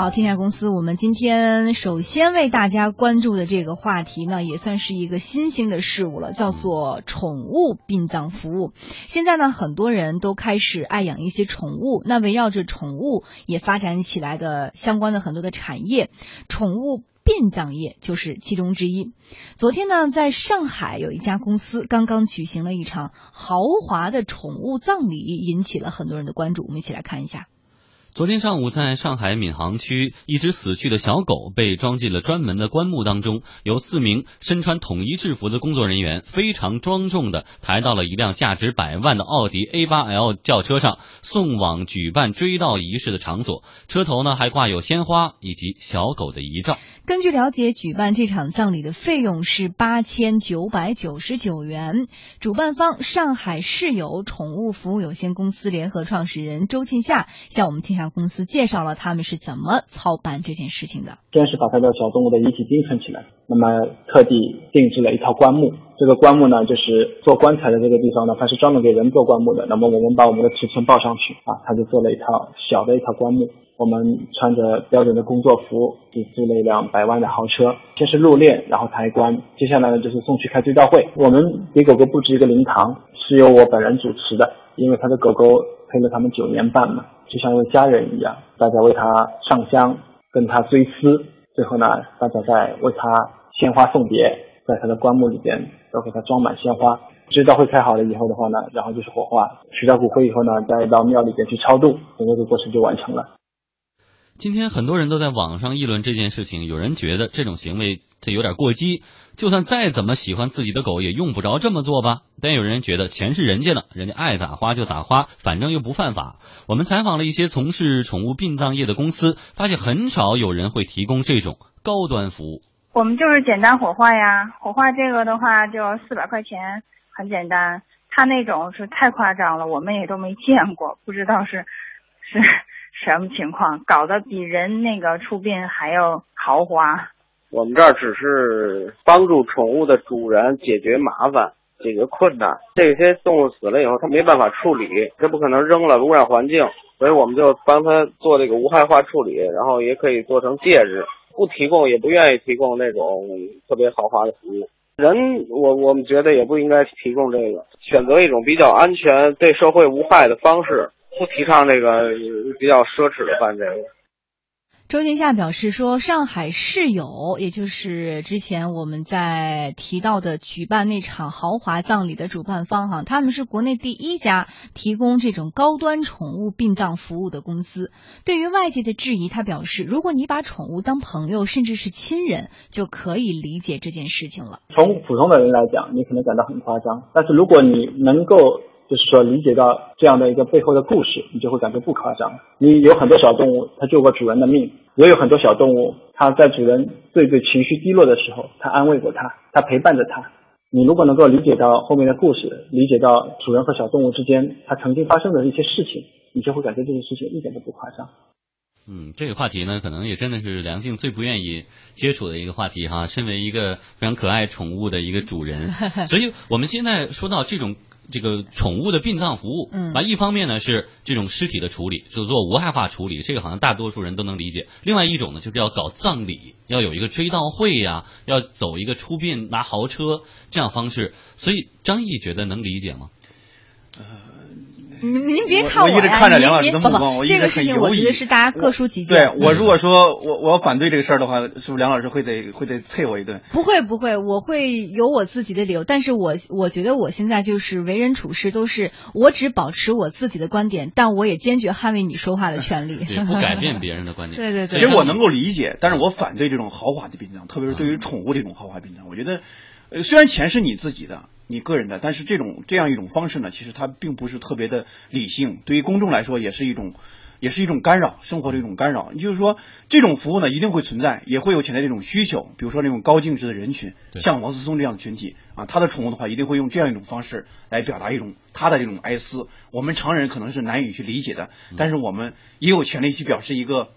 好，天下公司，我们今天首先为大家关注的这个话题呢，也算是一个新兴的事物了，叫做宠物殡葬服务。现在呢，很多人都开始爱养一些宠物，那围绕着宠物也发展起来的相关的很多的产业，宠物殡葬业就是其中之一。昨天呢，在上海有一家公司刚刚举行了一场豪华的宠物葬礼，引起了很多人的关注。我们一起来看一下。昨天上午，在上海闵行区，一只死去的小狗被装进了专门的棺木当中，由四名身穿统一制服的工作人员非常庄重的抬到了一辆价值百万的奥迪 A8L 轿车上，送往举办追悼仪式的场所。车头呢还挂有鲜花以及小狗的遗照。根据了解，举办这场葬礼的费用是八千九百九十九元。主办方上海世友宠物服务有限公司联合创始人周庆夏向我们听。公司介绍了他们是怎么操办这件事情的。先是把他的小动物的遗体冰存起来，那么特地定制了一套棺木。这个棺木呢，就是做棺材的这个地方呢，它是专门给人做棺木的。那么我们把我们的尺寸报上去啊，他就做了一套小的一套棺木。我们穿着标准的工作服，就租了一辆百万的豪车，先是入殓，然后抬棺，接下来呢就是送去开追悼会。我们给狗狗布置一个灵堂，是由我本人主持的，因为他的狗狗陪了他们九年半嘛。就像一位家人一样，大家为他上香，跟他追思，最后呢，大家在为他鲜花送别，在他的棺木里边都给他装满鲜花。追悼会开好了以后的话呢，然后就是火化，取到骨灰以后呢，再到庙里边去超度，整个的过程就完成了。今天很多人都在网上议论这件事情，有人觉得这种行为它有点过激，就算再怎么喜欢自己的狗，也用不着这么做吧。但有人觉得钱是人家的，人家爱咋花就咋花，反正又不犯法。我们采访了一些从事宠物殡葬业的公司，发现很少有人会提供这种高端服务。我们就是简单火化呀，火化这个的话就四百块钱，很简单。他那种是太夸张了，我们也都没见过，不知道是是。什么情况？搞得比人那个出殡还要豪华。我们这儿只是帮助宠物的主人解决麻烦、解决困难。这些动物死了以后，他没办法处理，这不可能扔了污染环境，所以我们就帮他做这个无害化处理，然后也可以做成戒指。不提供也不愿意提供那种特别豪华的服务。人，我我们觉得也不应该提供这个，选择一种比较安全、对社会无害的方式。不提倡这个比较奢侈的办这个。周天夏表示说，上海世友，也就是之前我们在提到的举办那场豪华葬礼的主办方哈，他们是国内第一家提供这种高端宠物殡葬服务的公司。对于外界的质疑，他表示，如果你把宠物当朋友，甚至是亲人，就可以理解这件事情了。从普通的人来讲，你可能感到很夸张，但是如果你能够。就是说，理解到这样的一个背后的故事，你就会感觉不夸张。你有很多小动物，它救过主人的命；也有很多小动物，它在主人最最情绪低落的时候，它安慰过它，它陪伴着它。你如果能够理解到后面的故事，理解到主人和小动物之间它曾经发生的一些事情，你就会感觉这件事情一点都不夸张。嗯，这个话题呢，可能也真的是梁静最不愿意接触的一个话题哈。身为一个非常可爱宠物的一个主人，所以我们现在说到这种。这个宠物的殡葬服务，嗯，啊，一方面呢是这种尸体的处理，就做无害化处理，这个好像大多数人都能理解。另外一种呢，就是要搞葬礼，要有一个追悼会呀，要走一个出殡拿豪车这样方式。所以张毅觉得能理解吗？您您您别看我呀，您您不不，这个事情我觉得是大家各抒己见。对我如果说我我要反对这个事儿的话，是不是梁老师会得会得啐我一顿？不会不会，我会有我自己的理由。但是我我觉得我现在就是为人处事都是我只保持我自己的观点，但我也坚决捍卫你说话的权利，对不改变别人的观点。对对对。其实我能够理解，但是我反对这种豪华的殡葬，特别是对于宠物这种豪华殡葬，我觉得，呃，虽然钱是你自己的。你个人的，但是这种这样一种方式呢，其实它并不是特别的理性，对于公众来说也是一种，也是一种干扰，生活的一种干扰。也就是说，这种服务呢一定会存在，也会有潜在这种需求，比如说那种高净值的人群，像王思聪这样的群体啊，他的宠物的话一定会用这样一种方式来表达一种他的这种哀思，我们常人可能是难以去理解的，但是我们也有权利去表示一个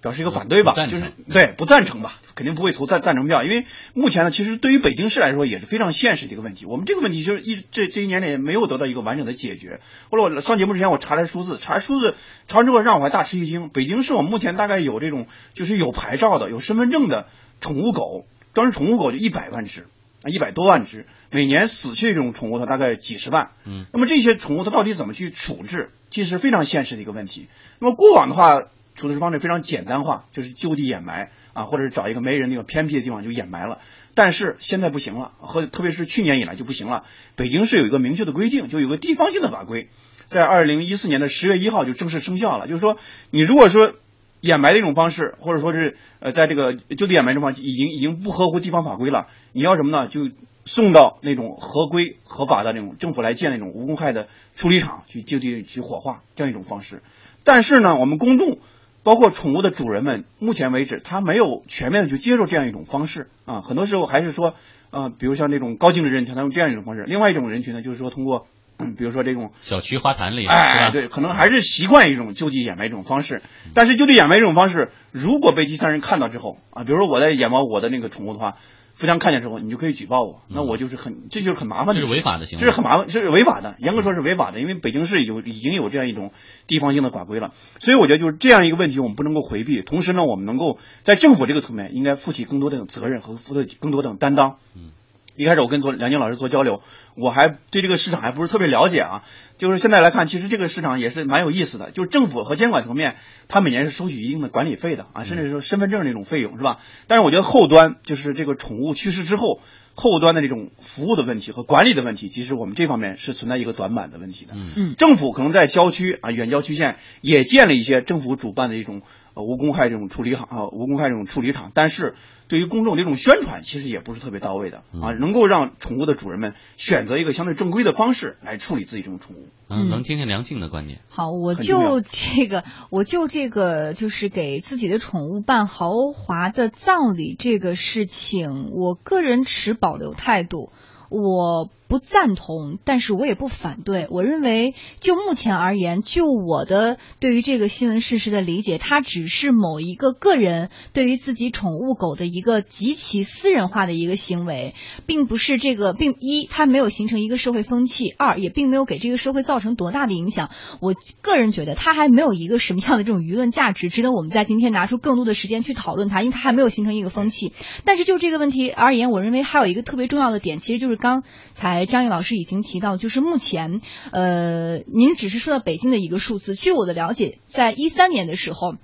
表示一个反对吧，就是对不赞成吧，肯定不会投赞赞成票，因为目前呢，其实对于北京市来说也是非常现实的一个问题。我们这个问题就是一这这一年里没有得到一个完整的解决。后来我上节目之前我查了数字，查数字，查完之后让我还大吃一惊。北京市我们目前大概有这种就是有牌照的、有身份证的宠物狗，当时宠物狗就一百万只。啊，一百多万只，每年死去这种宠物它大概几十万。嗯，那么这些宠物它到底怎么去处置，其实非常现实的一个问题。那么过往的话，处置方式非常简单化，就是就地掩埋啊，或者是找一个没人那个偏僻的地方就掩埋了。但是现在不行了，和特别是去年以来就不行了。北京市有一个明确的规定，就有个地方性的法规，在二零一四年的十月一号就正式生效了。就是说，你如果说掩埋的一种方式，或者说是呃，在这个就地掩埋这方已经已经不合乎地方法规了，你要什么呢？就送到那种合规合法的那种政府来建那种无公害的处理厂去就地去火化这样一种方式。但是呢，我们公众包括宠物的主人们，目前为止他没有全面的去接受这样一种方式啊，很多时候还是说呃，比如像这种高净值人群，他用这样一种方式；另外一种人群呢，就是说通过。嗯，比如说这种小区花坛里，哎，对，可能还是习惯一种就地掩埋这种方式。但是就地掩埋这种方式，如果被第三人看到之后啊，比如说我在掩埋我的那个宠物的话，互相看见之后，你就可以举报我，那我就是很，这就是很麻烦的，这是违法的行为，这是很麻烦，这是违法的，严格说是违法的，因为北京市有已经有这样一种地方性的法规了。所以我觉得就是这样一个问题，我们不能够回避。同时呢，我们能够在政府这个层面应该负起更多的责任和负起更多的担当。嗯。一开始我跟做梁静老师做交流，我还对这个市场还不是特别了解啊。就是现在来看，其实这个市场也是蛮有意思的。就是政府和监管层面，它每年是收取一定的管理费的啊，甚至说身份证那种费用是吧？但是我觉得后端就是这个宠物去世之后，后端的这种服务的问题和管理的问题，其实我们这方面是存在一个短板的问题的。嗯，政府可能在郊区啊、远郊区县也建了一些政府主办的一种呃无公害这种处理厂啊、无公害这种处理厂，但是。对于公众这种宣传，其实也不是特别到位的啊，能够让宠物的主人们选择一个相对正规的方式来处理自己这种宠物。嗯，能听听梁静的观点。好，我就这个，我就这个，就是给自己的宠物办豪华的葬礼这个事情，我个人持保留态度。我不赞同，但是我也不反对。我认为，就目前而言，就我的对于这个新闻事实的理解，它只是某一个个人对于自己宠物狗的一个极其私人化的一个行为，并不是这个，并一它没有形成一个社会风气，二也并没有给这个社会造成多大的影响。我个人觉得，它还没有一个什么样的这种舆论价值，值得我们在今天拿出更多的时间去讨论它，因为它还没有形成一个风气。但是就这个问题而言，我认为还有一个特别重要的点，其实就是刚才张毅老师已经提到，就是目前，呃，您只是说到北京的一个数字。据我的了解，在一三年的时候，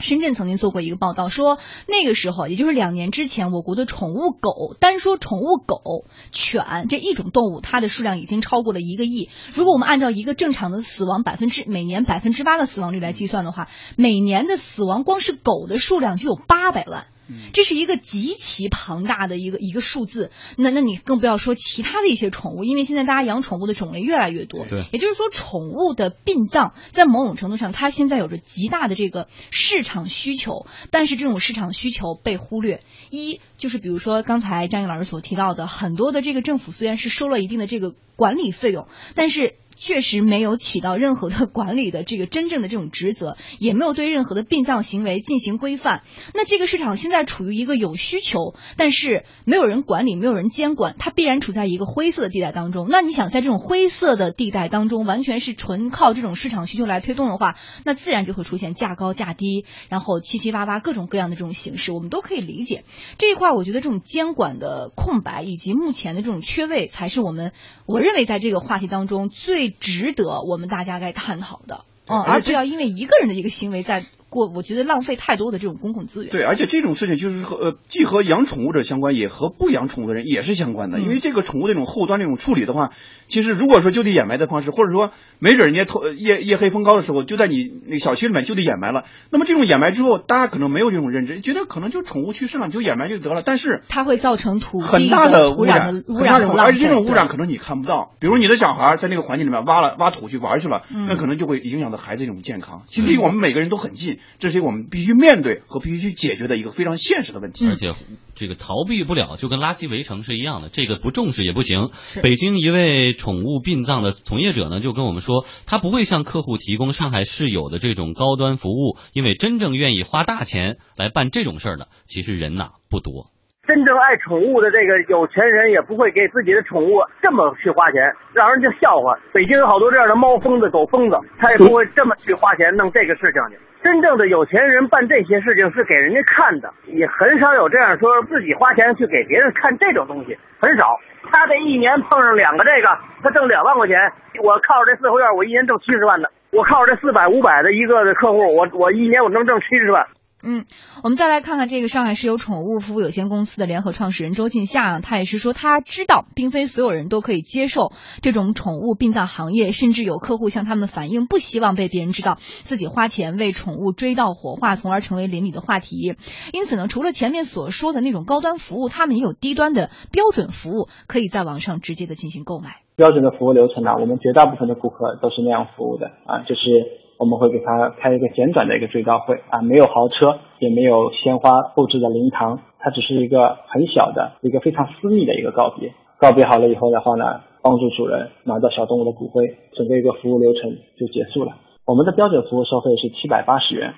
深圳曾经做过一个报道，说那个时候，也就是两年之前，我国的宠物狗，单说宠物狗、犬这一种动物，它的数量已经超过了一个亿。如果我们按照一个正常的死亡百分之每年百分之八的死亡率来计算的话，每年的死亡光是狗的数量就有八百万。这是一个极其庞大的一个一个数字，那那你更不要说其他的一些宠物，因为现在大家养宠物的种类越来越多，对，也就是说宠物的殡葬在某种程度上，它现在有着极大的这个市场需求，但是这种市场需求被忽略，一就是比如说刚才张毅老师所提到的，很多的这个政府虽然是收了一定的这个管理费用，但是。确实没有起到任何的 管理的这个真正的这种职责，也没有对任何的殡葬行为进行规范。那这个市场现在处于一个有需求，但是没有人管理，没有人监管，它必然处在一个灰色的地带当中。那你想在这种灰色的地带当中，完全是纯靠这种市场需求来推动的话，那自然就会出现价高价低，然后七七八八各种各样的这种形式，我们都可以理解。这一块，我觉得这种监管的空白以及目前的这种缺位，才是我们我认为在这个话题当中最。值得我们大家该探讨的，嗯，而不要因为一个人的一个行为在。过，我觉得浪费太多的这种公共资源。对，而且这种事情就是和呃，既和养宠物者相关，也和不养宠物的人也是相关的。因为这个宠物这种后端这种处理的话，其实如果说就地掩埋的方式，或者说没准人家偷夜夜黑风高的时候就在你那小区里面就地掩埋了，那么这种掩埋之后，大家可能没有这种认知，觉得可能就宠物去世了就掩埋就得了。但是它会造成土很大的污染，污染而且这种污染可能你看不到。比如你的小孩在那个环境里面挖了挖土去玩去了，那可能就会影响到孩子这种健康。其实离我们每个人都很近。这是我们必须面对和必须去解决的一个非常现实的问题。而且这个逃避不了，就跟垃圾围城是一样的，这个不重视也不行。北京一位宠物殡葬的从业者呢，就跟我们说，他不会向客户提供上海市有的这种高端服务，因为真正愿意花大钱来办这种事儿的，其实人呐不多。真正爱宠物的这个有钱人也不会给自己的宠物这么去花钱，让人家笑话。北京有好多这样的猫疯子、狗疯子，他也不会这么去花钱弄这个事情去。真正的有钱人办这些事情是给人家看的，也很少有这样说自己花钱去给别人看这种东西，很少。他这一年碰上两个这个，他挣两万块钱，我靠着这四合院，我一年挣七十万的。我靠着这四百五百的一个客户，我我一年我能挣七十万。嗯，我们再来看看这个上海市有宠物服务有限公司的联合创始人周进夏，他也是说他知道，并非所有人都可以接受这种宠物殡葬行业，甚至有客户向他们反映不希望被别人知道自己花钱为宠物追悼火化，从而成为邻里的话题。因此呢，除了前面所说的那种高端服务，他们也有低端的标准服务，可以在网上直接的进行购买。标准的服务流程呢，我们绝大部分的顾客都是那样服务的啊，就是我们会给他开一个简短的一个追悼会啊，没有豪车，也没有鲜花布置的灵堂，它只是一个很小的一个非常私密的一个告别。告别好了以后的话呢，帮助主人拿到小动物的骨灰，整个一个服务流程就结束了。我们的标准服务收费是七百八十元。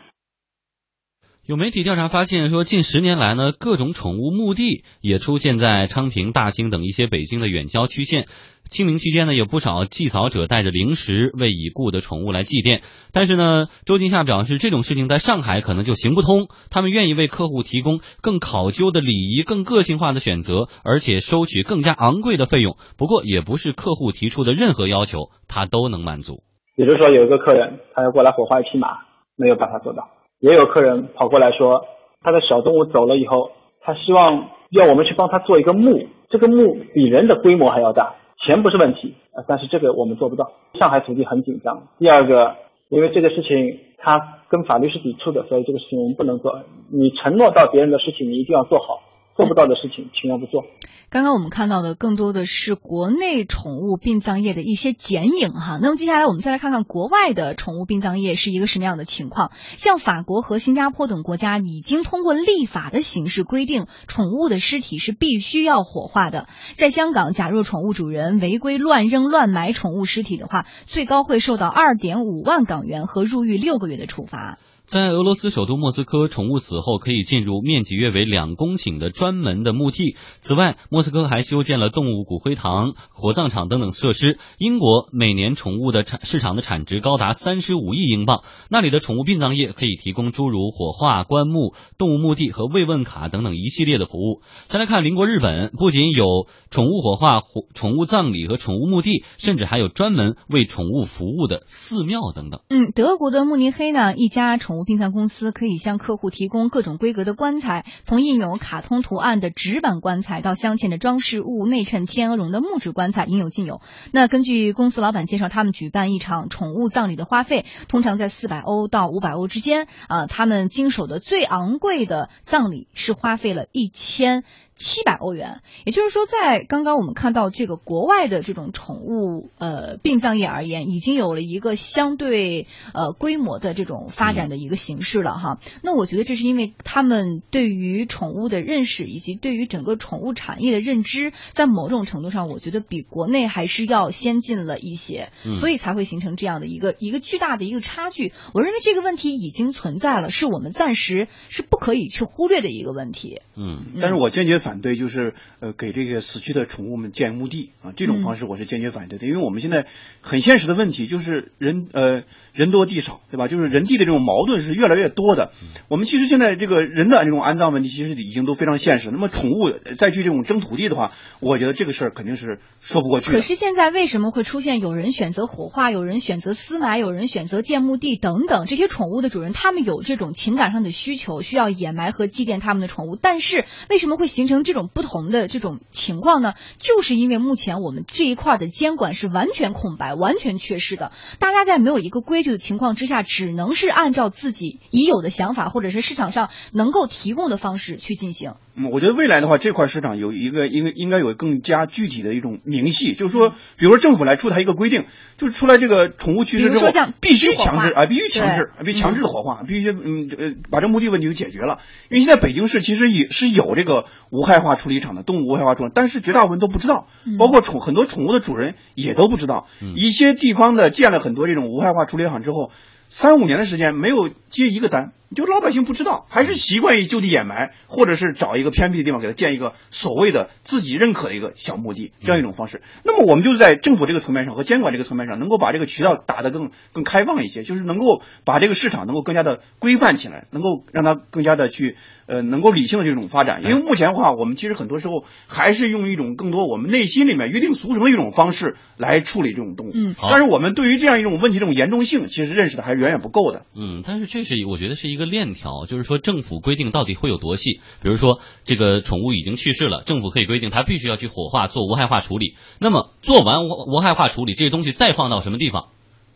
有媒体调查发现说，近十年来呢，各种宠物墓地也出现在昌平、大兴等一些北京的远郊区县。清明期间呢，有不少祭扫者带着零食为已故的宠物来祭奠。但是呢，周金夏表示，这种事情在上海可能就行不通。他们愿意为客户提供更考究的礼仪、更个性化的选择，而且收取更加昂贵的费用。不过，也不是客户提出的任何要求，他都能满足。比如说，有一个客人他要过来火化一匹马，没有办法做到。也有客人跑过来说，他的小动物走了以后，他希望要我们去帮他做一个墓，这个墓比人的规模还要大。钱不是问题啊，但是这个我们做不到。上海土地很紧张。第二个，因为这个事情他跟法律是抵触的，所以这个事情我们不能做。你承诺到别人的事情，你一定要做好。做不到的事情，尽量不做。刚刚我们看到的更多的是国内宠物殡葬业的一些剪影哈。那么接下来我们再来看看国外的宠物殡葬业是一个什么样的情况。像法国和新加坡等国家已经通过立法的形式规定，宠物的尸体是必须要火化的。在香港，假若宠物主人违规乱扔乱埋宠物尸体的话，最高会受到二点五万港元和入狱六个月的处罚。在俄罗斯首都莫斯科，宠物死后可以进入面积约为两公顷的专门的墓地。此外，莫斯科还修建了动物骨灰堂、火葬场等等设施。英国每年宠物的产市场的产值高达三十五亿英镑，那里的宠物殡葬业可以提供诸如火化、棺木、动物墓地和慰问卡等等一系列的服务。再来看邻国日本，不仅有宠物火化、宠物葬礼和宠物墓地，甚至还有专门为宠物服务的寺庙等等。嗯，德国的慕尼黑呢，一家宠物殡葬公司可以向客户提供各种规格的棺材，从印有卡通图案的纸板棺材到镶嵌着装饰物、内衬天鹅绒的木质棺材，应有尽有。那根据公司老板介绍，他们举办一场宠物葬礼的花费通常在四百欧到五百欧之间啊。他们经手的最昂贵的葬礼是花费了一千。七百欧元，也就是说，在刚刚我们看到这个国外的这种宠物呃殡葬业而言，已经有了一个相对呃规模的这种发展的一个形式了哈。那我觉得这是因为他们对于宠物的认识以及对于整个宠物产业的认知，在某种程度上，我觉得比国内还是要先进了一些，所以才会形成这样的一个一个巨大的一个差距。我认为这个问题已经存在了，是我们暂时是不可以去忽略的一个问题。嗯，但是我坚决。反对就是呃给这个死去的宠物们建墓地啊，这种方式我是坚决反对的，因为我们现在很现实的问题就是人呃人多地少，对吧？就是人地的这种矛盾是越来越多的。我们其实现在这个人的这种安葬问题其实已经都非常现实。那么宠物再去这种争土地的话，我觉得这个事儿肯定是说不过去。可是现在为什么会出现有人选择火化，有人选择私埋，有人选择建墓地等等？这些宠物的主人他们有这种情感上的需求，需要掩埋和祭奠他们的宠物，但是为什么会形成？形这种不同的这种情况呢？就是因为目前我们这一块的监管是完全空白、完全缺失的，大家在没有一个规矩的情况之下，只能是按照自己已有的想法或者是市场上能够提供的方式去进行。嗯，我觉得未来的话，这块市场有一个应该应该有更加具体的一种明细，就是说，比如说政府来出台一个规定，就是出来这个宠物去世之后，必须强制啊，必须强制，必须强制的火化，必须嗯呃把这墓地问题就解决了。因为现在北京市其实也是有这个无害化处理厂的动物无害化处理，但是绝大部分都不知道，包括宠很多宠物的主人也都不知道。一些地方的建了很多这种无害化处理厂之后，三五年的时间没有接一个单。就老百姓不知道，还是习惯于就地掩埋，或者是找一个偏僻的地方给他建一个所谓的自己认可的一个小墓地，这样一种方式。那么我们就是在政府这个层面上和监管这个层面上，能够把这个渠道打得更更开放一些，就是能够把这个市场能够更加的规范起来，能够让它更加的去呃能够理性的这种发展。因为目前的话，我们其实很多时候还是用一种更多我们内心里面约定俗成的一种方式来处理这种动物。嗯，但是我们对于这样一种问题这种严重性，其实认识的还是远远不够的。嗯，但是这是我觉得是一个链条，就。是说，政府规定到底会有多细？比如说，这个宠物已经去世了，政府可以规定它必须要去火化做无害化处理。那么做完无无害化处理，这些东西再放到什么地方？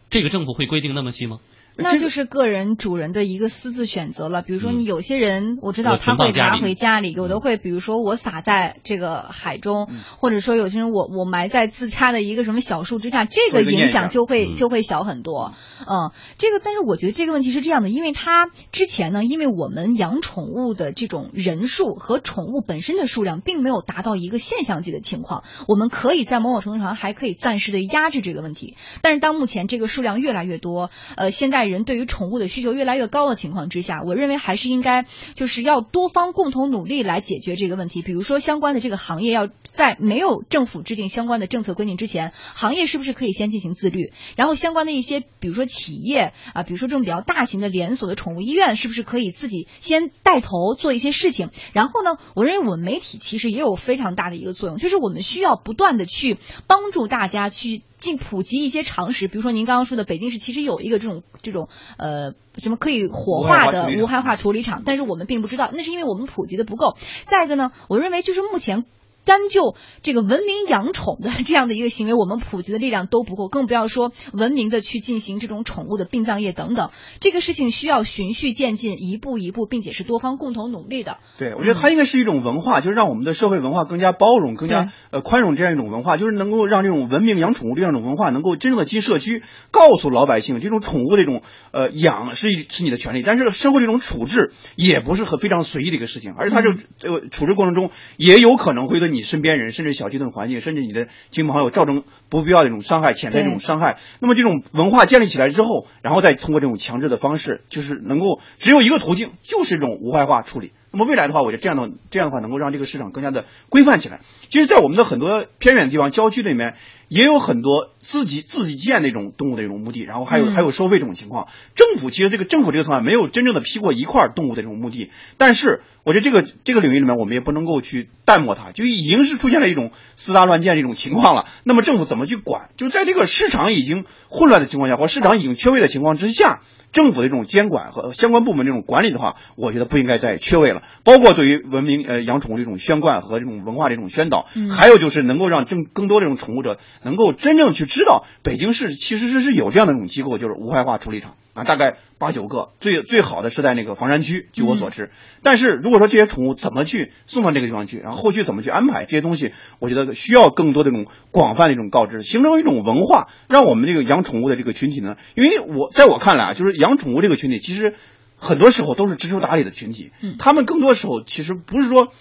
这个政府会规定那么细吗？那就是个人主人的一个私自选择了。比如说，你有些人我知道他会拿回家里，有的会，比如说我撒在这个海中，或者说有些人我我埋在自家的一个什么小树之下，这个影响就会就会小很多。嗯，这个但是我觉得这个问题是这样的，因为他之前呢，因为我们养宠物的这种人数和宠物本身的数量并没有达到一个现象级的情况，我们可以在某种程度上还可以暂时的压制这个问题。但是当目前这个数量越来越多，呃，现在。人对于宠物的需求越来越高的情况之下，我认为还是应该就是要多方共同努力来解决这个问题。比如说，相关的这个行业要在没有政府制定相关的政策规定之前，行业是不是可以先进行自律？然后，相关的一些，比如说企业啊，比如说这种比较大型的连锁的宠物医院，是不是可以自己先带头做一些事情？然后呢，我认为我们媒体其实也有非常大的一个作用，就是我们需要不断的去帮助大家去。进普及一些常识，比如说您刚刚说的，北京市其实有一个这种这种呃什么可以火化的无害化处理厂，但是我们并不知道，那是因为我们普及的不够。再一个呢，我认为就是目前。单就这个文明养宠的 这样的一个行为，我们普及的力量都不够，更不要说文明的去进行这种宠物的殡葬业等等。这个事情需要循序渐进，一步一步，并且是多方共同努力的。对，我觉得它应该是一种文化，就是让我们的社会文化更加包容、更加呃宽容这样一种文化，就是能够让这种文明养宠物这样一种文化能够真正的进社区，告诉老百姓，这种宠物这种呃养是是你的权利，但是社会这种处置也不是很非常随意的一个事情，而且它就呃处置过程中也有可能会对你身边人，甚至小区的环境，甚至你的亲朋好友造成不必要的这种伤害、潜在这种伤害。那么这种文化建立起来之后，然后再通过这种强制的方式，就是能够只有一个途径，就是这种无害化处理。那么未来的话，我觉得这样的这样的话，能够让这个市场更加的规范起来。其实，在我们的很多偏远的地方、郊区里面，也有很多自己自己建那种动物的这种墓地，然后还有还有收费这种情况。政府其实这个政府这个层面没有真正的批过一块动物的这种墓地，但是我觉得这个这个领域里面，我们也不能够去淡漠它，就已经是出现了一种私搭乱建这种情况了。那么政府怎么去管？就在这个市场已经混乱的情况下，或市场已经缺位的情况之下。政府的这种监管和相关部门这种管理的话，我觉得不应该再缺位了。包括对于文明呃养宠物这种宣贯和这种文化这种宣导，还有就是能够让更更多这种宠物者能够真正去知道，北京市其实是是有这样的一种机构，就是无害化处理厂。啊，大概八九个，最最好的是在那个房山区，据我所知。但是如果说这些宠物怎么去送到这个地方去，然后后续怎么去安排这些东西，我觉得需要更多的这种广泛的一种告知，形成一种文化，让我们这个养宠物的这个群体呢，因为我在我看来啊，就是养宠物这个群体，其实很多时候都是知书达理的群体，他们更多时候其实不是说。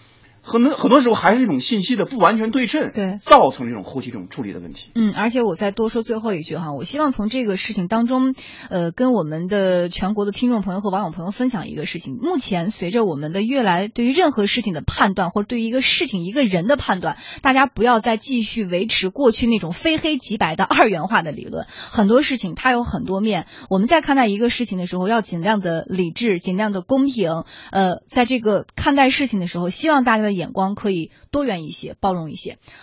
很多很多时候还是一种信息的不完全对称，对，造成这种后期这种处理的问题。嗯，而且我再多说最后一句哈，我希望从这个事情当中，呃，跟我们的全国的听众朋友和网友朋友分享一个事情。目前随着我们的越来对于任何事情的判断，或者对于一个事情一个人的判断，大家不要再继续维持过去那种非黑即白的二元化的理论。很多事情它有很多面，我们在看待一个事情的时候，要尽量的理智，尽量的公平。呃，在这个看待事情的时候，希望大家眼光可以多元一些，包容一些。